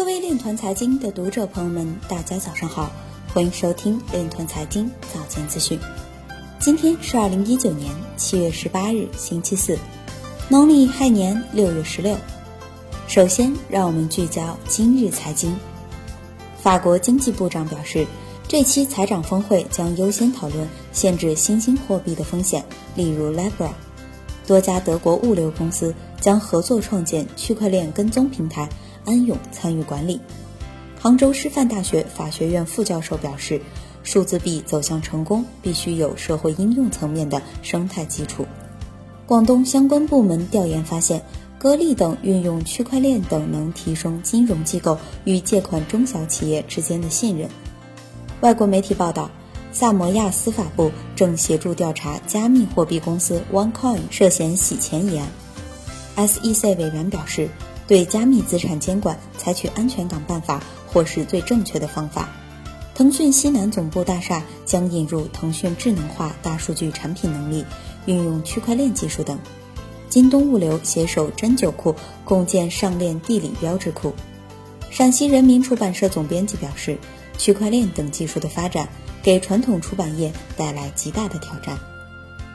各位链团财经的读者朋友们，大家早上好，欢迎收听链团财经早间资讯。今天是二零一九年七月十八日，星期四，农历亥年六月十六。首先，让我们聚焦今日财经。法国经济部长表示，这期财长峰会将优先讨论限制新兴货币的风险，例如 Libra。多家德国物流公司将合作创建区块链跟踪平台。安永参与管理。杭州师范大学法学院副教授表示，数字币走向成功，必须有社会应用层面的生态基础。广东相关部门调研发现，格力等运用区块链等能提升金融机构与借款中小企业之间的信任。外国媒体报道，萨摩亚司法部正协助调查加密货币公司 OneCoin 涉嫌洗钱一案。SEC 委员表示。对加密资产监管采取安全港办法或是最正确的方法。腾讯西南总部大厦将引入腾讯智能化大数据产品能力，运用区块链技术等。京东物流携手针灸库共建上链地理标志库。陕西人民出版社总编辑表示，区块链等技术的发展给传统出版业带来极大的挑战。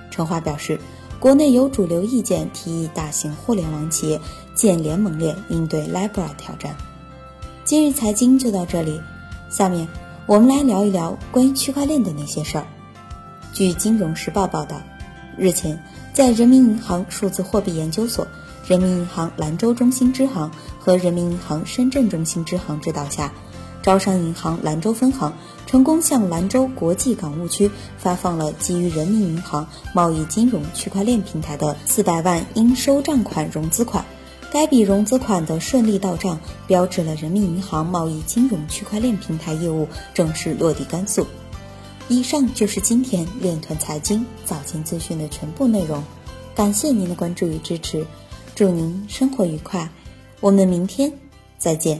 陈华表示。国内有主流意见提议，大型互联网企业建联盟链应对 Libra 挑战。今日财经就到这里，下面我们来聊一聊关于区块链的那些事儿。据《金融时报》报道，日前，在人民银行数字货币研究所、人民银行兰州中心支行和人民银行深圳中心支行指导下。招商银行兰州分行成功向兰州国际港务区发放了基于人民银行贸易金融区块链平台的四百万应收账款融资款，该笔融资款的顺利到账，标志了人民银行贸易金融区块链平台业务正式落地甘肃。以上就是今天链团财经早间资讯的全部内容，感谢您的关注与支持，祝您生活愉快，我们明天再见。